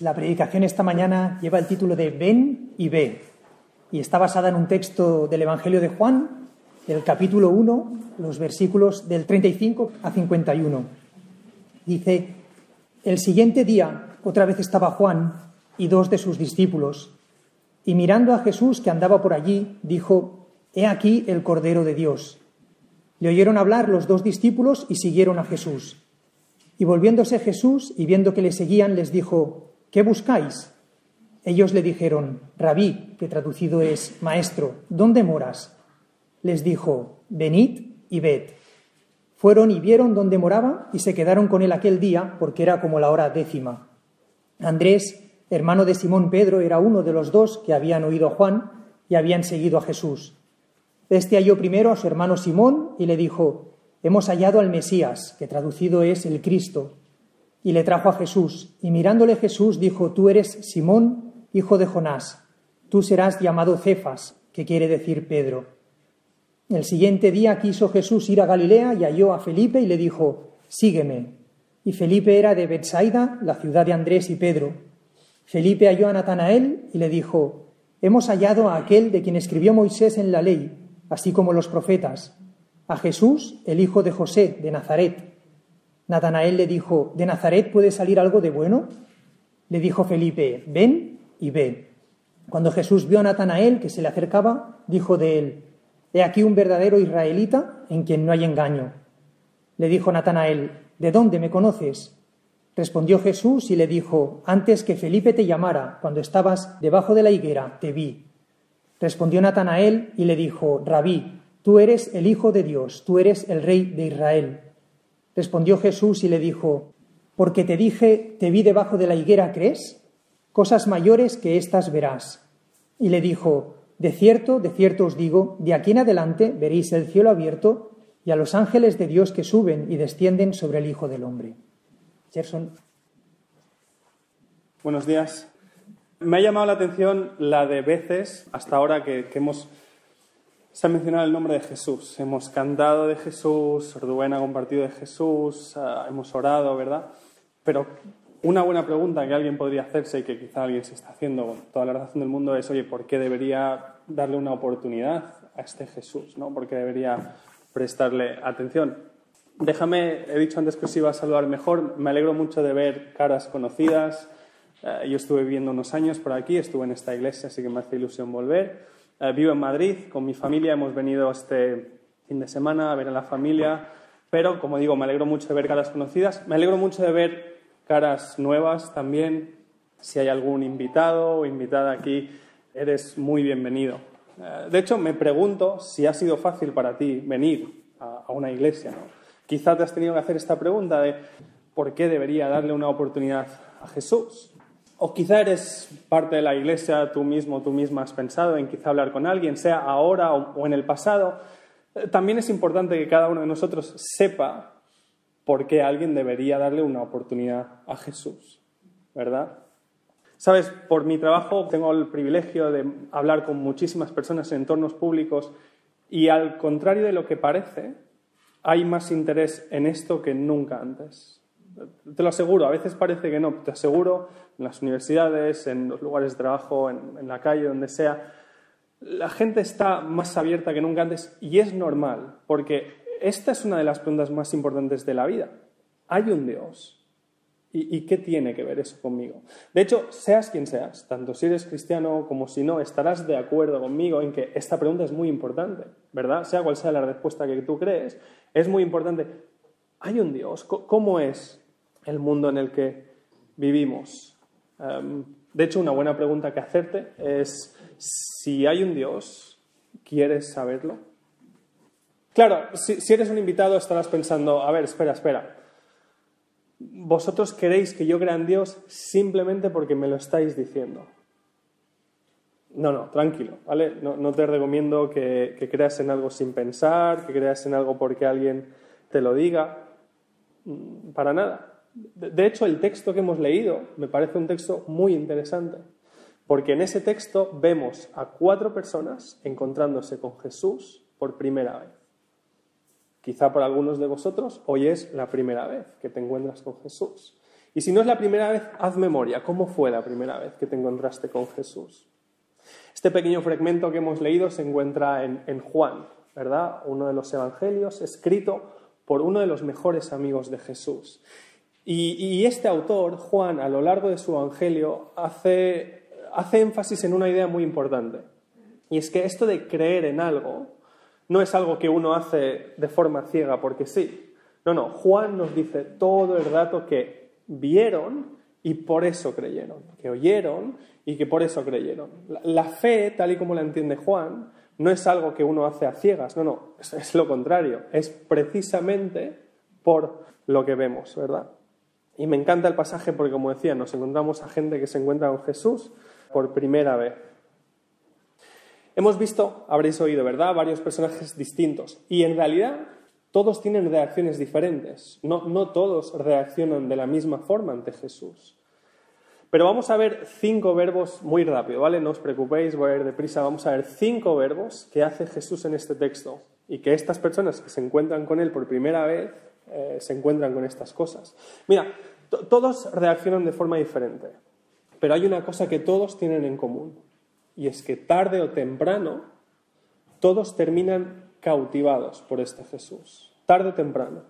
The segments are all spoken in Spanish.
La predicación esta mañana lleva el título de Ven y ve y está basada en un texto del Evangelio de Juan, del capítulo 1, los versículos del 35 a 51. Dice, el siguiente día otra vez estaba Juan y dos de sus discípulos, y mirando a Jesús que andaba por allí, dijo, He aquí el Cordero de Dios. Le oyeron hablar los dos discípulos y siguieron a Jesús. Y volviéndose Jesús y viendo que le seguían, les dijo, ¿qué buscáis? Ellos le dijeron, Rabí, que traducido es Maestro, ¿dónde moras? Les dijo, Venid y ved. Fueron y vieron dónde moraba y se quedaron con él aquel día, porque era como la hora décima. Andrés, hermano de Simón Pedro, era uno de los dos que habían oído a Juan y habían seguido a Jesús. Este halló primero a su hermano Simón y le dijo, Hemos hallado al Mesías, que traducido es el Cristo. Y le trajo a Jesús, y mirándole Jesús dijo, Tú eres Simón, hijo de Jonás, tú serás llamado Cefas, que quiere decir Pedro. El siguiente día quiso Jesús ir a Galilea y halló a Felipe y le dijo, Sígueme. Y Felipe era de Bethsaida, la ciudad de Andrés y Pedro. Felipe halló a Natanael y le dijo, Hemos hallado a aquel de quien escribió Moisés en la ley, así como los profetas a Jesús, el hijo de José, de Nazaret. Natanael le dijo, ¿de Nazaret puede salir algo de bueno? Le dijo Felipe, ven y ve. Cuando Jesús vio a Natanael que se le acercaba, dijo de él, He aquí un verdadero israelita en quien no hay engaño. Le dijo Natanael, ¿de dónde me conoces? Respondió Jesús y le dijo, Antes que Felipe te llamara, cuando estabas debajo de la higuera, te vi. Respondió Natanael y le dijo, Rabí, Tú eres el Hijo de Dios, tú eres el Rey de Israel. Respondió Jesús y le dijo, Porque te dije, te vi debajo de la higuera, ¿crees? Cosas mayores que éstas verás. Y le dijo, De cierto, de cierto os digo, de aquí en adelante veréis el cielo abierto y a los ángeles de Dios que suben y descienden sobre el Hijo del Hombre. Gerson. Buenos días. Me ha llamado la atención la de veces hasta ahora que, que hemos se ha mencionado el nombre de Jesús. Hemos cantado de Jesús, Rubén ha compartido de Jesús, ah, hemos orado, ¿verdad? Pero una buena pregunta que alguien podría hacerse y que quizá alguien se está haciendo con toda la razón del mundo es, oye, ¿por qué debería darle una oportunidad a este Jesús? ¿no? ¿Por qué debería prestarle atención? Déjame, he dicho antes que os iba a saludar mejor, me alegro mucho de ver caras conocidas. Eh, yo estuve viviendo unos años por aquí, estuve en esta iglesia, así que me hace ilusión volver. Eh, vivo en Madrid, con mi familia hemos venido este fin de semana a ver a la familia, pero como digo, me alegro mucho de ver caras conocidas, me alegro mucho de ver caras nuevas también. Si hay algún invitado o invitada aquí, eres muy bienvenido. Eh, de hecho, me pregunto si ha sido fácil para ti venir a, una iglesia. ¿no? Quizá te has tenido que hacer esta pregunta de por qué debería darle una oportunidad a Jesús. O quizá eres parte de la iglesia, tú mismo, tú misma has pensado en quizá hablar con alguien, sea ahora o, en el pasado. Eh, también es importante que cada uno de nosotros sepa por qué alguien debería darle una oportunidad a Jesús, ¿verdad? Sabes, por mi trabajo tengo el privilegio de hablar con muchísimas personas en entornos públicos y al contrario de lo que parece, hay más interés en esto que nunca antes. Te lo aseguro, a veces parece que no, te aseguro, en las universidades, en los lugares de trabajo, en, la calle, donde sea, la gente está más abierta que nunca antes y es normal, porque esta es una de las preguntas más importantes de la vida. ¿Hay un Dios? ¿Y, ¿Y, qué tiene que ver eso conmigo? De hecho, seas quien seas, tanto si eres cristiano como si no, estarás de acuerdo conmigo en que esta pregunta es muy importante, ¿verdad? Sea cual sea la respuesta que tú crees, es muy importante. ¿Hay un Dios? ¿Cómo es el mundo en el que vivimos. Em, de hecho, una buena pregunta que hacerte es, si hay un Dios, ¿quieres saberlo? Claro, si, eres un invitado estarás pensando, a ver, espera, espera. Vosotros queréis que yo crea en Dios simplemente porque me lo estáis diciendo. No, no, tranquilo, ¿vale? No, te recomiendo que, que, creas en algo sin pensar, que creas en algo porque alguien te lo diga. Mm, para nada. De hecho, el texto que hemos leído me parece un texto muy interesante, porque en ese texto vemos a cuatro personas encontrándose con Jesús por primera vez. Quizá para algunos de vosotros hoy es la primera vez que te encuentras con Jesús. Y si no es la primera vez, haz memoria. ¿Cómo fue la primera vez que te encontraste con Jesús? Este pequeño fragmento que hemos leído se encuentra en, Juan, ¿verdad? Uno de los evangelios, escrito por uno de los mejores amigos de Jesús. Y, este autor, Juan, a lo largo de su evangelio, hace, hace énfasis en una idea muy importante. Y es que esto de creer en algo no es algo que uno hace de forma ciega porque sí. No, no, Juan nos dice todo el dato que vieron y por eso creyeron, que oyeron y que por eso creyeron. La, fe, tal y como la entiende Juan, no es algo que uno hace a ciegas, no, no, es, lo contrario, es precisamente por lo que vemos, ¿verdad? Y me encanta el pasaje porque, como decía, nos encontramos a gente que se encuentra con Jesús por primera vez. Hemos visto, habréis oído, ¿verdad?, varios personajes distintos. Y en realidad todos tienen reacciones diferentes. No, no todos reaccionan de la misma forma ante Jesús. Pero vamos a ver cinco verbos muy rápido, ¿vale? No os preocupéis, voy a ir deprisa. Vamos a ver cinco verbos que hace Jesús en este texto y que estas personas que se encuentran con Él por primera vez eh, se encuentran con estas cosas. Mira, todos reaccionan de forma diferente, pero hay una cosa que todos tienen en común y es que tarde o temprano todos terminan cautivados por este Jesús, tarde o temprano.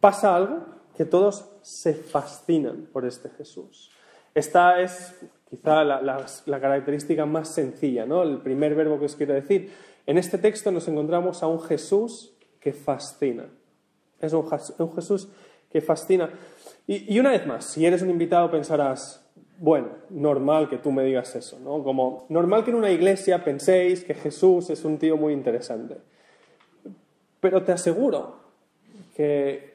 Pasa algo que todos se fascinan por este Jesús. Esta es quizá la, característica más sencilla, ¿no? el primer verbo que os quiero decir. En este texto nos encontramos a un Jesús que fascina. Es un, Jesús que fascina. Y, y, una vez más, si eres un invitado pensarás, bueno, normal que tú me digas eso, ¿no? Como normal que en una iglesia penséis que Jesús es un tío muy interesante. Pero te aseguro que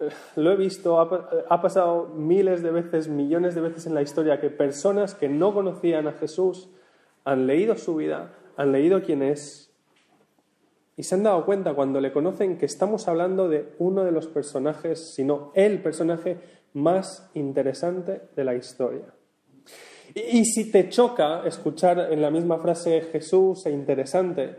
eh, lo he visto, ha, pasado miles de veces, millones de veces en la historia, que personas que no conocían a Jesús han leído su vida, han leído quién es y se han dado cuenta cuando le conocen que estamos hablando de uno de los personajes, si no el personaje más interesante de la historia. Y, si te choca escuchar en la misma frase Jesús e interesante,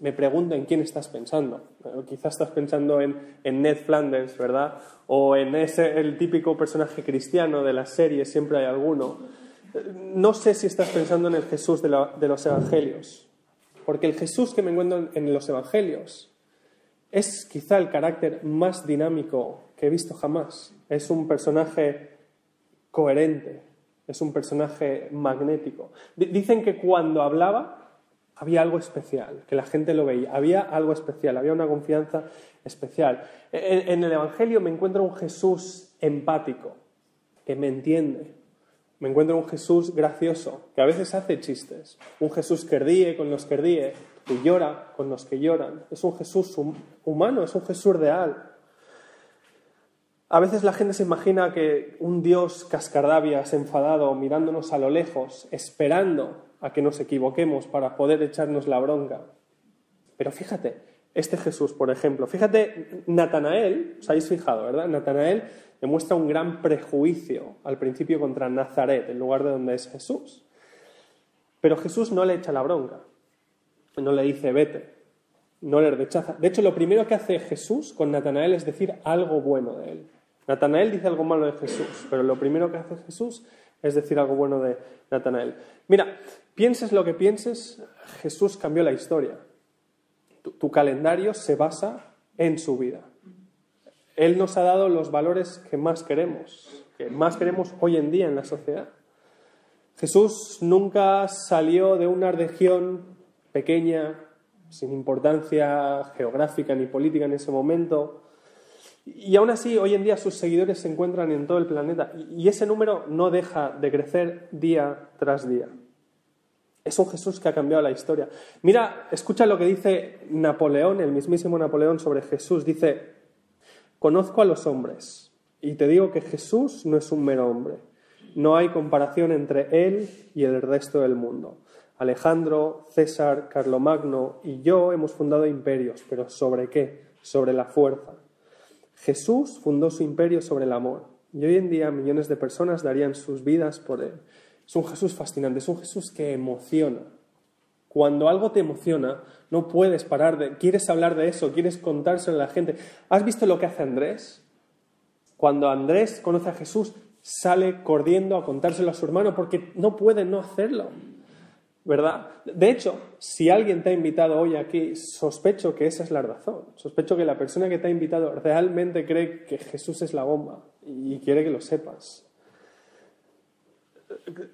me pregunto en quién estás pensando. quizás estás pensando en, Ned Flanders, ¿verdad? O en ese, el típico personaje cristiano de la serie, siempre hay alguno. No sé si estás pensando en el Jesús de, los Evangelios, porque el Jesús que me encuentro en los Evangelios es quizá el carácter más dinámico que he visto jamás. Es un personaje coherente, es un personaje magnético. Dicen que cuando hablaba había algo especial, que la gente lo veía, había algo especial, había una confianza especial. En, el Evangelio me encuentro un Jesús empático, que me entiende. Me encuentro un Jesús gracioso, que a veces hace chistes. Un Jesús que ríe con los que ríe, que llora con los que lloran. Es un Jesús humano, es un Jesús real. A veces la gente se imagina que un Dios cascardabias, enfadado, mirándonos a lo lejos, esperando a que nos equivoquemos para poder echarnos la bronca. Pero fíjate, este Jesús, por ejemplo, fíjate, Natanael, os habéis fijado, ¿verdad? Natanael demuestra un gran prejuicio al principio contra Nazaret, el lugar de donde es Jesús. Pero Jesús no le echa la bronca, no le dice vete, no le rechaza. De hecho, lo primero que hace Jesús con Natanael es decir algo bueno de él. Natanael dice algo malo de Jesús, pero lo primero que hace Jesús es decir algo bueno de Natanael. Mira, pienses lo que pienses, Jesús cambió la historia. Tu, calendario se basa en su vida. Él nos ha dado los valores que más queremos, que más queremos hoy en día en la sociedad. Jesús nunca salió de una región pequeña, sin importancia geográfica ni política en ese momento, y aún así, hoy en día sus seguidores se encuentran en todo el planeta y ese número no deja de crecer día tras día. Es un Jesús que ha cambiado la historia. Mira, escucha lo que dice Napoleón, el mismísimo Napoleón sobre Jesús. Dice, conozco a los hombres y te digo que Jesús no es un mero hombre. No hay comparación entre él y el resto del mundo. Alejandro, César, Carlomagno y yo hemos fundado imperios, pero ¿sobre qué? Sobre la fuerza. Jesús fundó su imperio sobre el amor y hoy en día millones de personas darían sus vidas por él. Es un Jesús fascinante, es un Jesús que emociona. Cuando algo te emociona, no puedes parar de... Quieres hablar de eso, quieres contárselo a la gente. ¿Has visto lo que hace Andrés? Cuando Andrés conoce a Jesús, sale corriendo a contárselo a su hermano porque no puede no hacerlo. ¿Verdad? De hecho, si alguien te ha invitado hoy aquí, sospecho que esa es la razón. Sospecho que la persona que te ha invitado realmente cree que Jesús es la bomba y quiere que lo sepas.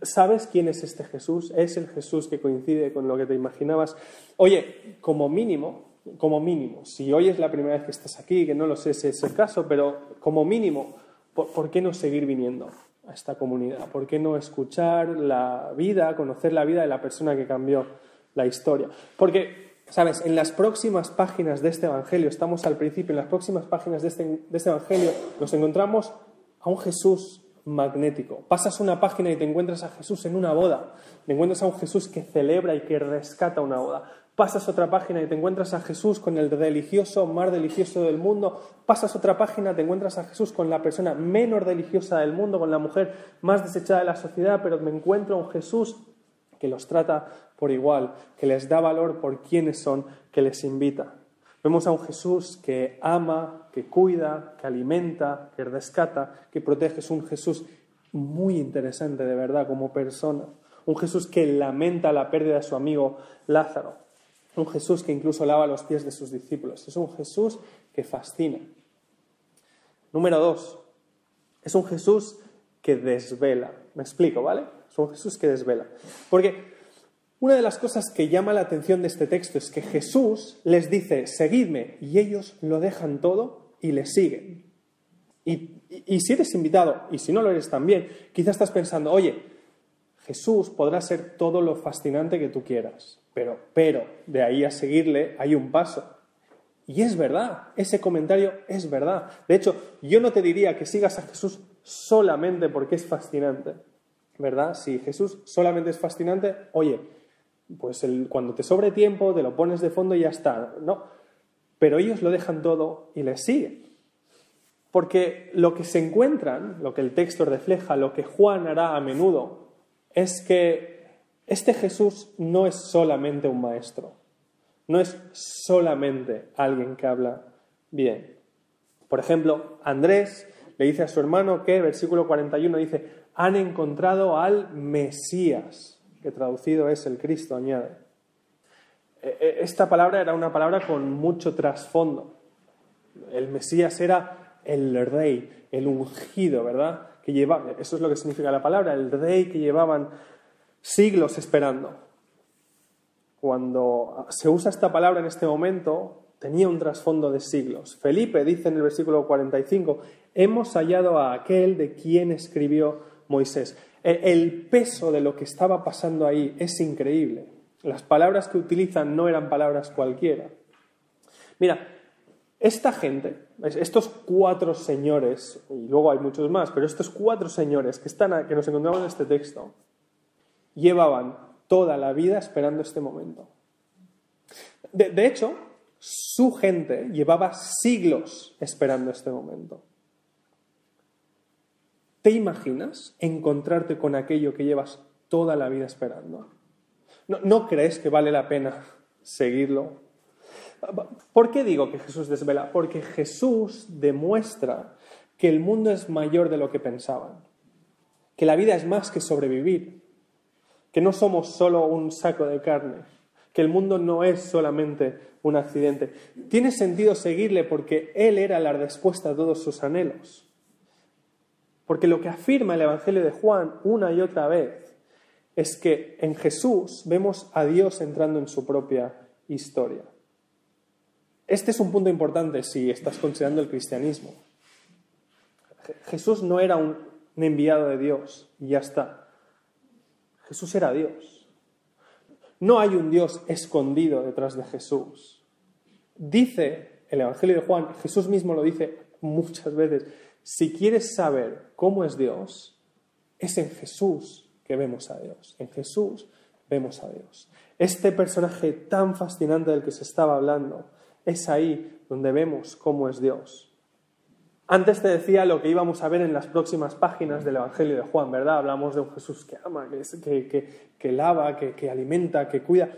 ¿Sabes quién es este Jesús? Es el Jesús que coincide con lo que te imaginabas. Oye, como mínimo, como mínimo, si hoy es la primera vez que estás aquí, que no lo sé si es el caso, pero como mínimo, ¿por, qué no seguir viniendo a esta comunidad? ¿Por qué no escuchar la vida, conocer la vida de la persona que cambió la historia? Porque, ¿sabes? En las próximas páginas de este Evangelio, estamos al principio, en las próximas páginas de este, de este Evangelio, nos encontramos a un Jesús magnético. Pasas una página y te encuentras a Jesús en una boda. Te encuentras a un Jesús que celebra y que rescata una boda. Pasas otra página y te encuentras a Jesús con el religioso más religioso del mundo. Pasas otra página, te encuentras a Jesús con la persona menos religiosa del mundo, con la mujer más desechada de la sociedad, pero me encuentro a un Jesús que los trata por igual, que les da valor por quienes son, que les invita. Vemos a un Jesús que ama, que cuida, que alimenta, que rescata, que protege. Es un Jesús muy interesante, de verdad, como persona. Un Jesús que lamenta la pérdida de su amigo Lázaro. Un Jesús que incluso lava los pies de sus discípulos. Es un Jesús que fascina. Número dos, es un Jesús que desvela. Me explico, ¿vale? Es un Jesús que desvela. Porque una de las cosas que llama la atención de este texto es que Jesús les dice, seguidme, y ellos lo dejan todo y le siguen. Y, si eres invitado, y si no lo eres también, quizás estás pensando, oye, Jesús podrá ser todo lo fascinante que tú quieras, pero, pero, de ahí a seguirle hay un paso. Y es verdad, ese comentario es verdad. De hecho, yo no te diría que sigas a Jesús solamente porque es fascinante, ¿verdad? Si Jesús solamente es fascinante, oye, pues cuando te sobre tiempo te lo pones de fondo y ya está, ¿no? Pero ellos lo dejan todo y les siguen. Porque lo que se encuentran, lo que el texto refleja, lo que Juan hará a menudo, es que este Jesús no es solamente un maestro, no es solamente alguien que habla bien. Por ejemplo, Andrés le dice a su hermano que, versículo 41 dice, han encontrado al Mesías que traducido es el Cristo, añade. E, e, esta palabra era una palabra con mucho trasfondo. El Mesías era el rey, el ungido, ¿verdad? Que lleva, eso es lo que significa la palabra, el rey que llevaban siglos esperando. Cuando se usa esta palabra en este momento, tenía un trasfondo de siglos. Felipe dice en el versículo 45, hemos hallado a aquel de quien escribió Moisés. El peso de lo que estaba pasando ahí es increíble. Las palabras que utilizan no eran palabras cualquiera. Mira, esta gente, estos cuatro señores, y luego hay muchos más, pero estos cuatro señores que, están, que nos encontramos en este texto, llevaban toda la vida esperando este momento. de hecho, su gente llevaba siglos esperando este momento. ¿Te imaginas encontrarte con aquello que llevas toda la vida esperando? ¿No, crees que vale la pena seguirlo? ¿Por qué digo que Jesús desvela? Porque Jesús demuestra que el mundo es mayor de lo que pensaban, que la vida es más que sobrevivir, que no somos solo un saco de carne, que el mundo no es solamente un accidente. Tiene sentido seguirle porque Él era la respuesta a todos sus anhelos. Porque lo que afirma el Evangelio de Juan una y otra vez es que en Jesús vemos a Dios entrando en su propia historia. Este es un punto importante si estás considerando el cristianismo. Jesús no era un, enviado de Dios y ya está. Jesús era Dios. No hay un Dios escondido detrás de Jesús. Dice el Evangelio de Juan, Jesús mismo lo dice muchas veces, si quieres saber cómo es Dios, es en Jesús que vemos a Dios. En Jesús vemos a Dios. Este personaje tan fascinante del que se estaba hablando, es ahí donde vemos cómo es Dios. Antes te decía lo que íbamos a ver en las próximas páginas del Evangelio de Juan, ¿verdad? Hablamos de un Jesús que ama, que, lava, que, que alimenta, que cuida.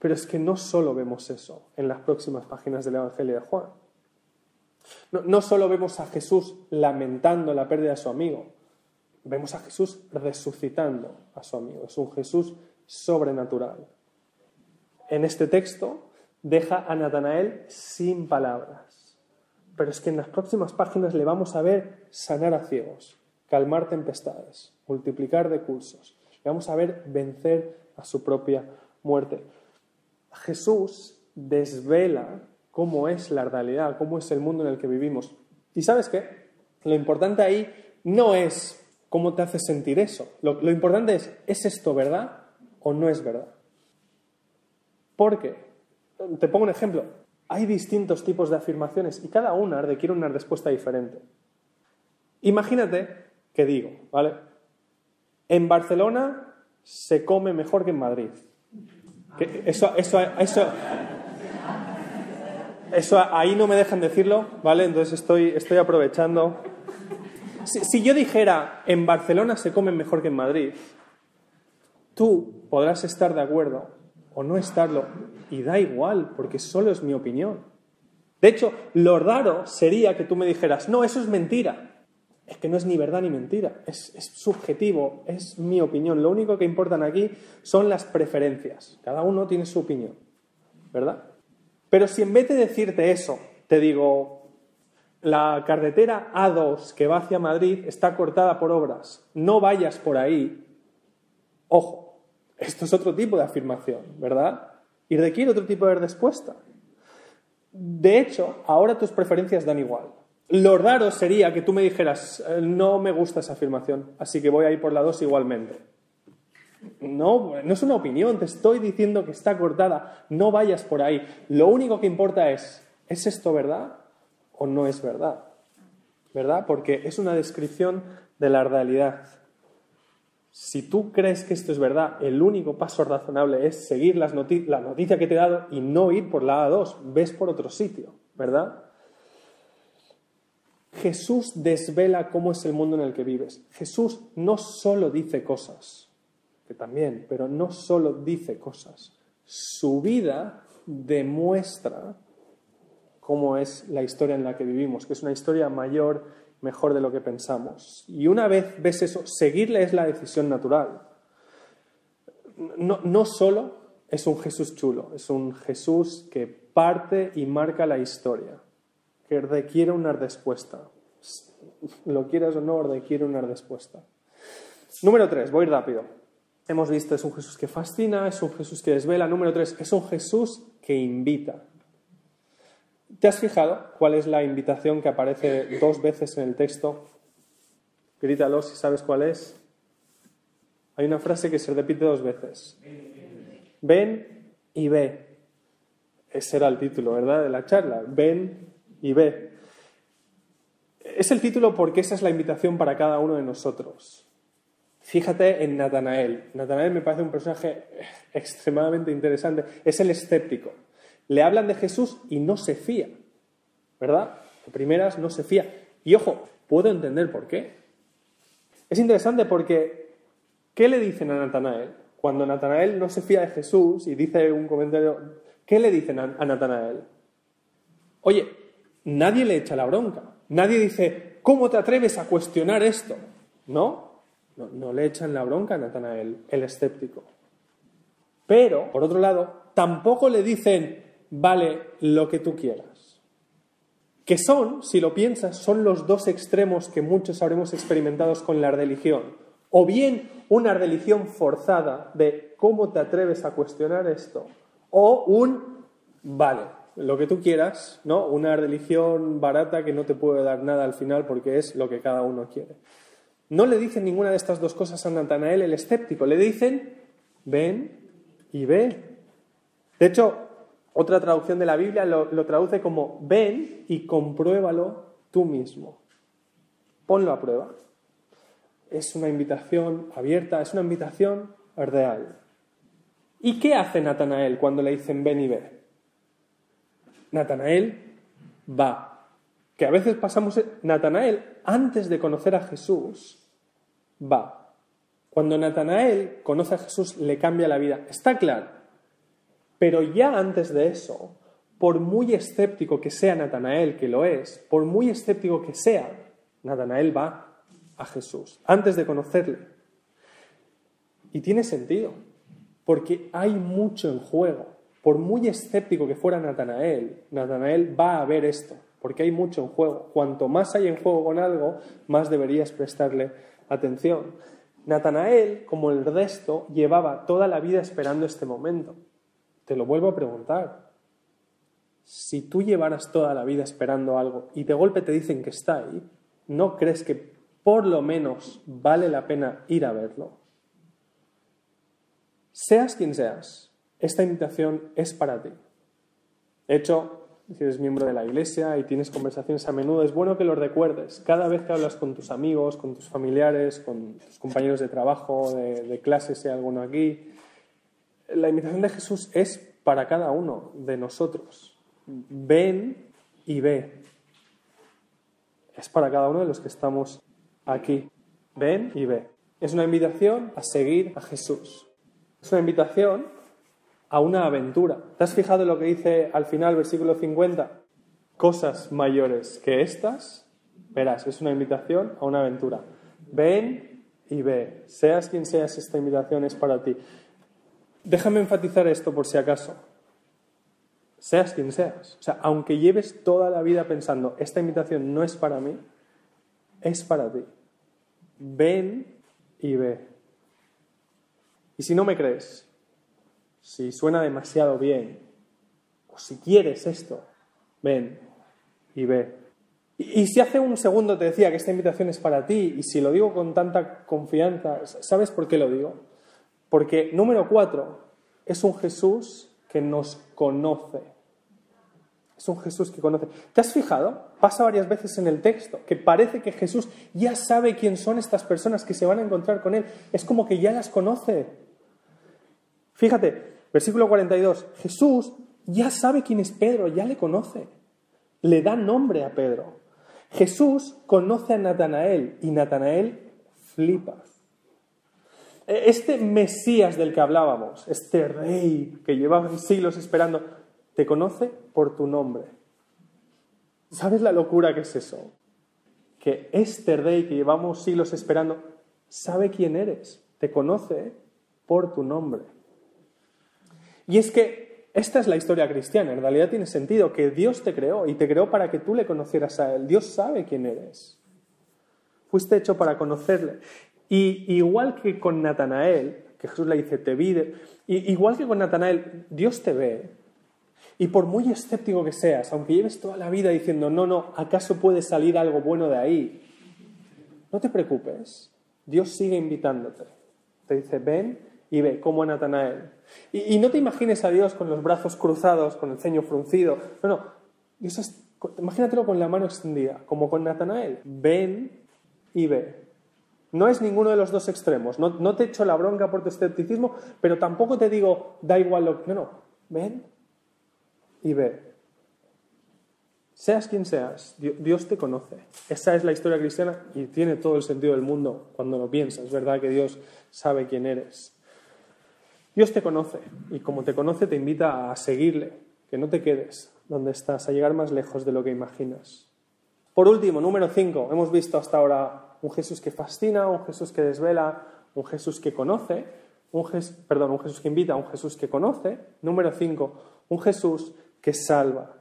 Pero es que no solo vemos eso en las próximas páginas del Evangelio de Juan. No, no solo vemos a Jesús lamentando la pérdida de su amigo, vemos a Jesús resucitando a su amigo. Es un Jesús sobrenatural. En este texto deja a Natanael sin palabras. Pero es que en las próximas páginas le vamos a ver sanar a ciegos, calmar tempestades, multiplicar recursos. Le vamos a ver vencer a su propia muerte. Jesús desvela cómo es la realidad, cómo es el mundo en el que vivimos. ¿Y sabes qué? Lo importante ahí no es cómo te hace sentir eso. Lo, importante es, ¿es esto verdad o no es verdad? Porque, te pongo un ejemplo, hay distintos tipos de afirmaciones y cada una requiere una respuesta diferente. Imagínate que digo, ¿vale? En Barcelona se come mejor que en Madrid. eso, eso, eso, eso ahí no me dejan decirlo, ¿vale? Entonces estoy, estoy aprovechando. Si, yo dijera en Barcelona se come mejor que en Madrid, tú podrás estar de acuerdo o no estarlo, y da igual, porque solo es mi opinión. De hecho, lo raro sería que tú me dijeras, no, eso es mentira. Es que no es ni verdad ni mentira, es, es, subjetivo, es mi opinión. Lo único que importan aquí son las preferencias. Cada uno tiene su opinión, ¿verdad? Pero si en vez de decirte eso, te digo, la carretera A2 que va hacia Madrid está cortada por obras, no vayas por ahí, ojo, esto es otro tipo de afirmación, ¿verdad? Y requiere otro tipo de respuesta. De hecho, ahora tus preferencias dan igual. Lo raro sería que tú me dijeras, eh, no me gusta esa afirmación, así que voy a ir por la dos igualmente. No, no es una opinión, te estoy diciendo que está cortada, no vayas por ahí. Lo único que importa es, ¿es esto verdad o no es verdad? ¿Verdad? Porque es una descripción de la realidad. Si tú crees que esto es verdad, el único paso razonable es seguir las la noticia que te he dado y no ir por la A2, ves por otro sitio, ¿verdad? Jesús desvela cómo es el mundo en el que vives. Jesús no solo dice cosas, que también, pero no solo dice cosas. Su vida demuestra cómo es la historia en la que vivimos, que es una historia mayor mejor de lo que pensamos. Y una vez ves eso, seguirle es la decisión natural. No, no solo es un Jesús chulo, es un Jesús que parte y marca la historia, que requiere una respuesta. Lo quieras o no, requiere una respuesta. Número tres, voy rápido. Hemos visto, es un Jesús que fascina, es un Jesús que desvela. Número tres, es un Jesús que invita. ¿Te has fijado cuál es la invitación que aparece dos veces en el texto? Grítalo si sabes cuál es. Hay una frase que se repite dos veces. Ven y ve. Ese era el título, ¿verdad? De la charla. Ven y ve. Es el título porque esa es la invitación para cada uno de nosotros. Fíjate en Natanael. Natanael me parece un personaje extremadamente interesante. Es el escéptico le hablan de Jesús y no se fía, ¿verdad? De primeras no se fía. Y ojo, puedo entender por qué. Es interesante porque, ¿qué le dicen a Natanael? Cuando Natanael no se fía de Jesús y dice un comentario, ¿qué le dicen a Natanael? Oye, nadie le echa la bronca. Nadie dice, ¿cómo te atreves a cuestionar esto? ¿No? No, le echan la bronca a Natanael, el escéptico. Pero, por otro lado, tampoco le dicen, vale lo que tú quieras. Que son, si lo piensas, son los dos extremos que muchos habremos experimentado con la religión. O bien una religión forzada de cómo te atreves a cuestionar esto, o un vale, lo que tú quieras, ¿no? Una religión barata que no te puede dar nada al final porque es lo que cada uno quiere. No le dicen ninguna de estas dos cosas a Natanael el escéptico, le dicen ven y ve. De hecho, otra traducción de la Biblia lo, traduce como ven y compruébalo tú mismo. Ponlo a prueba. Es una invitación abierta, es una invitación real. ¿Y qué hace Natanael cuando le dicen ven y ve? Natanael va. Que a veces pasamos. Natanael, antes de conocer a Jesús, va. Cuando Natanael conoce a Jesús, le cambia la vida. Está claro. Pero ya antes de eso, por muy escéptico que sea Natanael, que lo es, por muy escéptico que sea, Natanael va a Jesús antes de conocerle. Y tiene sentido, porque hay mucho en juego. Por muy escéptico que fuera Natanael, Natanael va a ver esto, porque hay mucho en juego. Cuanto más hay en juego con algo, más deberías prestarle atención. Natanael, como el resto, llevaba toda la vida esperando este momento. Te lo vuelvo a preguntar. Si tú llevaras toda la vida esperando algo y de golpe te dicen que está ahí, ¿no crees que por lo menos vale la pena ir a verlo? Seas quien seas, esta invitación es para ti. De hecho, si eres miembro de la iglesia y tienes conversaciones a menudo, es bueno que lo recuerdes. Cada vez que hablas con tus amigos, con tus familiares, con tus compañeros de trabajo, de, de clase, si alguno aquí, la invitación de Jesús es para cada uno de nosotros. Ven y ve. Es para cada uno de los que estamos aquí. Ven y ve. Es una invitación a seguir a Jesús. Es una invitación a una aventura. ¿Te has fijado en lo que dice al final, versículo 50? Cosas mayores que estas, verás, es una invitación a una aventura. Ven y ve. Seas quien seas, esta invitación es para ti. Déjame enfatizar esto por si acaso. Seas quien seas. O sea, aunque lleves toda la vida pensando, esta invitación no es para mí, es para ti. Ven y ve. Y si no me crees, si suena demasiado bien, o si quieres esto, ven y ve. Y, si hace un segundo te decía que esta invitación es para ti, y si lo digo con tanta confianza, ¿sabes por qué lo digo? Porque número cuatro, es un Jesús que nos conoce. Es un Jesús que conoce. ¿Te has fijado? Pasa varias veces en el texto, que parece que Jesús ya sabe quién son estas personas que se van a encontrar con Él. Es como que ya las conoce. Fíjate, Versículo 42. Jesús ya sabe quién es Pedro, ya le conoce. Le da nombre a Pedro. Jesús conoce a Natanael y Natanael flipa. E, este Mesías del que hablábamos, este rey que lleva siglos esperando, te conoce por tu nombre. ¿Sabes la locura que es eso? Que este rey que llevamos siglos esperando sabe quién eres, te conoce por tu nombre. Y es que esta es la historia cristiana, en realidad tiene sentido que Dios te creó y te creó para que tú le conocieras a Él. Dios sabe quién eres. Fuiste hecho para conocerle. Y igual que con Natanael, que Jesús le dice, te vi, igual que con Natanael, Dios te ve. Y por muy escéptico que seas, aunque lleves toda la vida diciendo, no, no, ¿acaso puede salir algo bueno de ahí? No te preocupes, Dios sigue invitándote. Te dice, ven y ve, como a Natanael. Y, no te imagines a Dios con los brazos cruzados, con el ceño fruncido. No, no. Dios imagínatelo con la mano extendida, como con Natanael. Ven y ve. No es ninguno de los dos extremos. No, no te echo la bronca por tu escepticismo, pero tampoco te digo, da igual lo que. No, no. Ven y ve. Seas quien seas, Dios te conoce. Esa es la historia cristiana y tiene todo el sentido del mundo cuando lo piensas. Es verdad que Dios sabe quién eres. Dios te conoce y como te conoce te invita a seguirle, que no te quedes donde estás, a llegar más lejos de lo que imaginas. Por último, número 5, hemos visto hasta ahora un Jesús que fascina, un Jesús que desvela, un Jesús que conoce, un perdón, un Jesús que invita, un Jesús que conoce. Número 5, un Jesús que salva.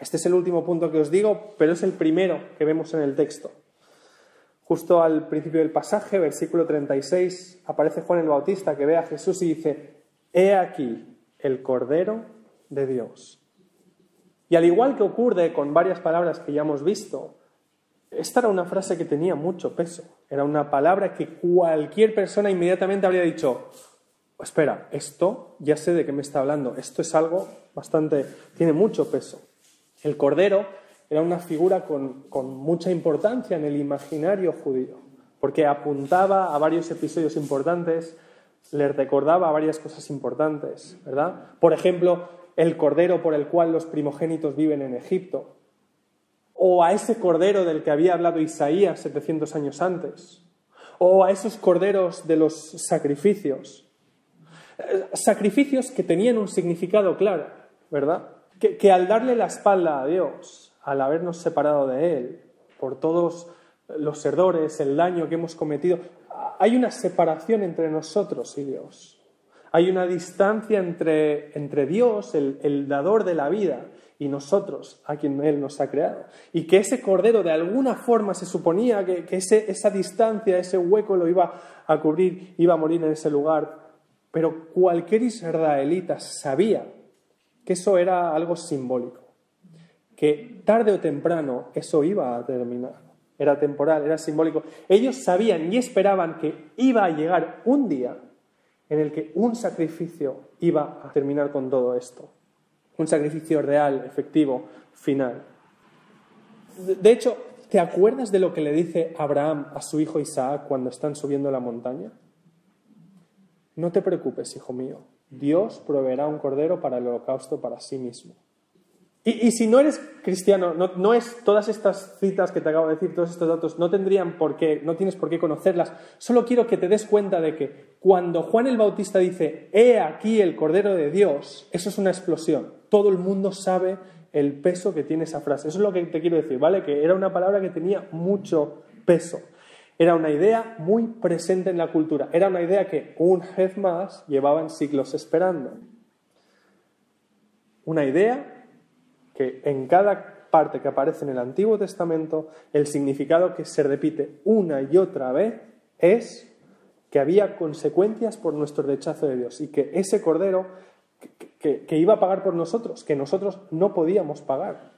Este es el último punto que os digo, pero es el primero que vemos en el texto. Justo al principio del pasaje, versículo 36, aparece Juan el Bautista que ve a Jesús y dice, He aquí el Cordero de Dios. Y al igual que ocurre con varias palabras que ya hemos visto, esta era una frase que tenía mucho peso. Era una palabra que cualquier persona inmediatamente habría dicho, espera, esto ya sé de qué me está hablando, esto es algo bastante, tiene mucho peso. El Cordero era una figura con, mucha importancia en el imaginario judío, porque apuntaba a varios episodios importantes, les recordaba varias cosas importantes, ¿verdad? Por ejemplo, el cordero por el cual los primogénitos viven en Egipto, o a ese cordero del que había hablado Isaías 700 años antes, o a esos corderos de los sacrificios. Eh, sacrificios que tenían un significado claro, ¿verdad? que, que al darle la espalda a Dios, al habernos separado de Él, por todos los errores, el daño que hemos cometido, hay una separación entre nosotros y Dios. Hay una distancia entre, entre Dios, el, el, dador de la vida, y nosotros, a quien Él nos ha creado. Y que ese cordero de alguna forma se suponía que, que ese, esa distancia, ese hueco lo iba a cubrir, iba a morir en ese lugar. Pero cualquier israelita sabía que eso era algo simbólico, que tarde o temprano eso iba a terminar. Era temporal, era simbólico. Ellos sabían y esperaban que iba a llegar un día en el que un sacrificio iba a terminar con todo esto. Un sacrificio real, efectivo, final. De hecho, ¿te acuerdas de lo que le dice Abraham a su hijo Isaac cuando están subiendo la montaña? No te preocupes, hijo mío. Dios proveerá un cordero para el holocausto para sí mismo. Y, si no eres cristiano, no, es todas estas citas que te acabo de decir, todos estos datos, no tendrían por qué, no tienes por qué conocerlas. Solo quiero que te des cuenta de que cuando Juan el Bautista dice, he aquí el Cordero de Dios, eso es una explosión. Todo el mundo sabe el peso que tiene esa frase. Eso es lo que te quiero decir, ¿vale? Que era una palabra que tenía mucho peso. Era una idea muy presente en la cultura. Era una idea que, un vez más, llevaban siglos esperando. Una idea que en cada parte que aparece en el Antiguo Testamento, el significado que se repite una y otra vez es que había consecuencias por nuestro rechazo de Dios y que ese cordero que, que, iba a pagar por nosotros, que nosotros no podíamos pagar.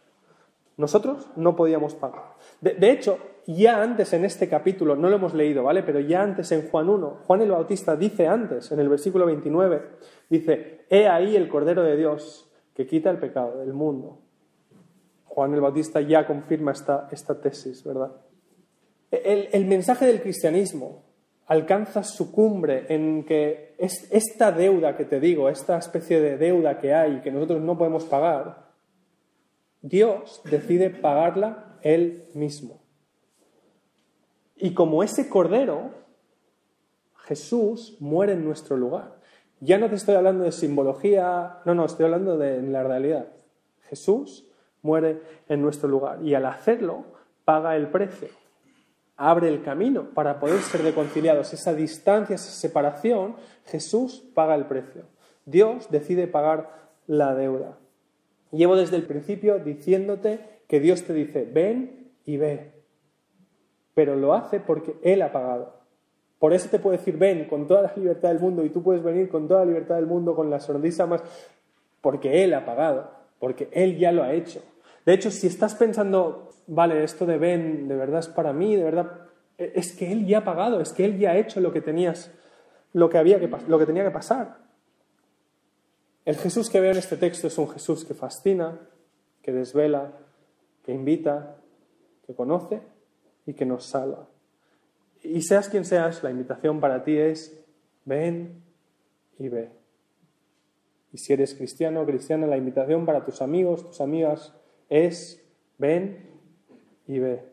Nosotros no podíamos pagar. De, de, hecho, ya antes en este capítulo, no lo hemos leído, ¿vale? Pero ya antes en Juan 1, Juan el Bautista dice antes, en el versículo 29, dice, He ahí el Cordero de Dios que quita el pecado del mundo. Juan el Bautista ya confirma esta, tesis, ¿verdad? El, el, mensaje del cristianismo alcanza su cumbre en que es, esta deuda que te digo, esta especie de deuda que hay que nosotros no podemos pagar, Dios decide pagarla Él mismo. Y como ese cordero, Jesús muere en nuestro lugar. Ya no te estoy hablando de simbología, no, no, estoy hablando de la realidad. Jesús muere en nuestro lugar y al hacerlo paga el precio, abre el camino para poder ser reconciliados. Esa distancia, esa separación, Jesús paga el precio. Dios decide pagar la deuda. Llevo desde el principio diciéndote que Dios te dice, ven y ve, pero lo hace porque Él ha pagado. Por eso te puede decir, ven con toda la libertad del mundo y tú puedes venir con toda la libertad del mundo, con la sonrisa más, porque Él ha pagado porque Él ya lo ha hecho. De hecho, si estás pensando, vale, esto de ven, de verdad es para mí, de verdad, e, es que Él ya ha pagado, es que Él ya ha hecho lo que tenías, lo que, había que, lo que tenía que pasar. El Jesús que veo en este texto es un Jesús que fascina, que desvela, que invita, que conoce y que nos salva. Y seas quien seas, la invitación para ti es ven y ve. Y si eres cristiano o cristiana, la invitación para tus amigos, tus amigas, es ven y ve.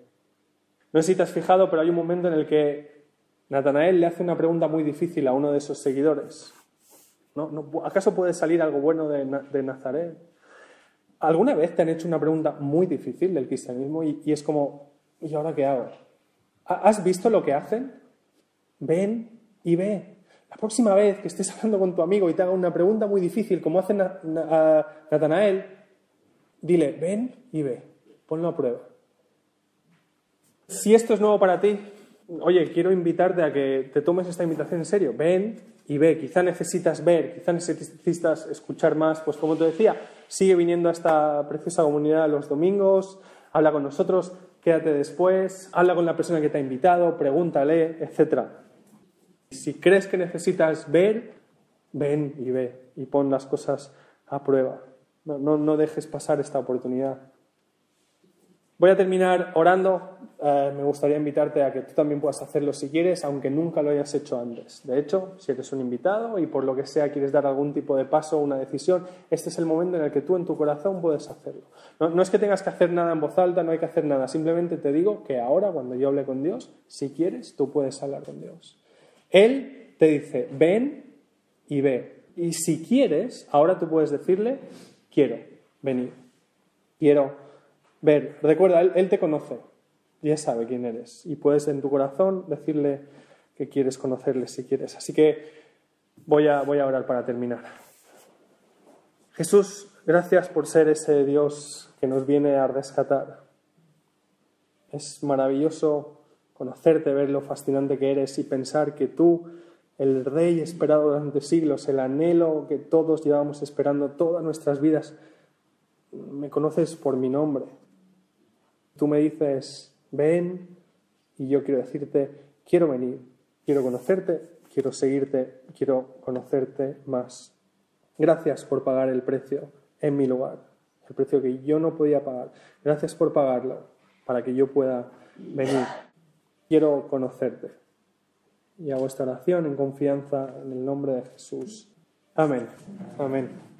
No sé si te has fijado, pero hay un momento en el que Natanael le hace una pregunta muy difícil a uno de esos seguidores. ¿Acaso puede salir algo bueno de, de, Nazaret? ¿Alguna vez te han hecho una pregunta muy difícil del cristianismo y, y es como, ¿y ahora qué hago? ¿Has visto lo que hacen? Ven y ve. La próxima vez que estés hablando con tu amigo y te haga una pregunta muy difícil, como hace Natanael, dile, ven y ve, ponlo a prueba. Si esto es nuevo para ti, oye, quiero invitarte a que te tomes esta invitación en serio. Ven y ve. Quizá necesitas ver, quizá necesitas escuchar más. Pues como te decía, sigue viniendo a esta preciosa comunidad los domingos, habla con nosotros, quédate después, habla con la persona que te ha invitado, pregúntale, etcétera. Si crees que necesitas ver, ven y ve y pon las cosas a prueba. No, dejes pasar esta oportunidad. Voy a terminar orando. Eh, me gustaría invitarte a que tú también puedas hacerlo si quieres, aunque nunca lo hayas hecho antes. De hecho, si eres un invitado y por lo que sea quieres dar algún tipo de paso o una decisión, este es el momento en el que tú en tu corazón puedes hacerlo. No es que tengas que hacer nada en voz alta, no hay que hacer nada. Simplemente te digo que ahora, cuando yo hable con Dios, si quieres, tú puedes hablar con Dios. Él te dice, ven y ve. Y si quieres, ahora tú puedes decirle, quiero, venir. Quiero ver. Recuerda, él, él te conoce, ya sabe quién eres y puedes en tu corazón decirle que quieres conocerle si quieres. Así que voy a, voy a orar para terminar. Jesús, gracias por ser ese Dios que nos viene a rescatar. Es maravilloso conocerte, ver lo fascinante que eres y pensar que tú, el Rey esperado durante siglos, el anhelo que todos llevamos esperando todas nuestras vidas, me conoces por mi nombre. Tú me dices, ven, y yo quiero decirte, quiero venir, quiero conocerte, quiero seguirte, quiero conocerte más. Gracias por pagar el precio en mi lugar, el precio que yo no podía pagar. Gracias por pagarlo para que yo pueda venir. Quiero conocerte. Y hago esta oración en confianza en el nombre de Jesús. Amén. Amén.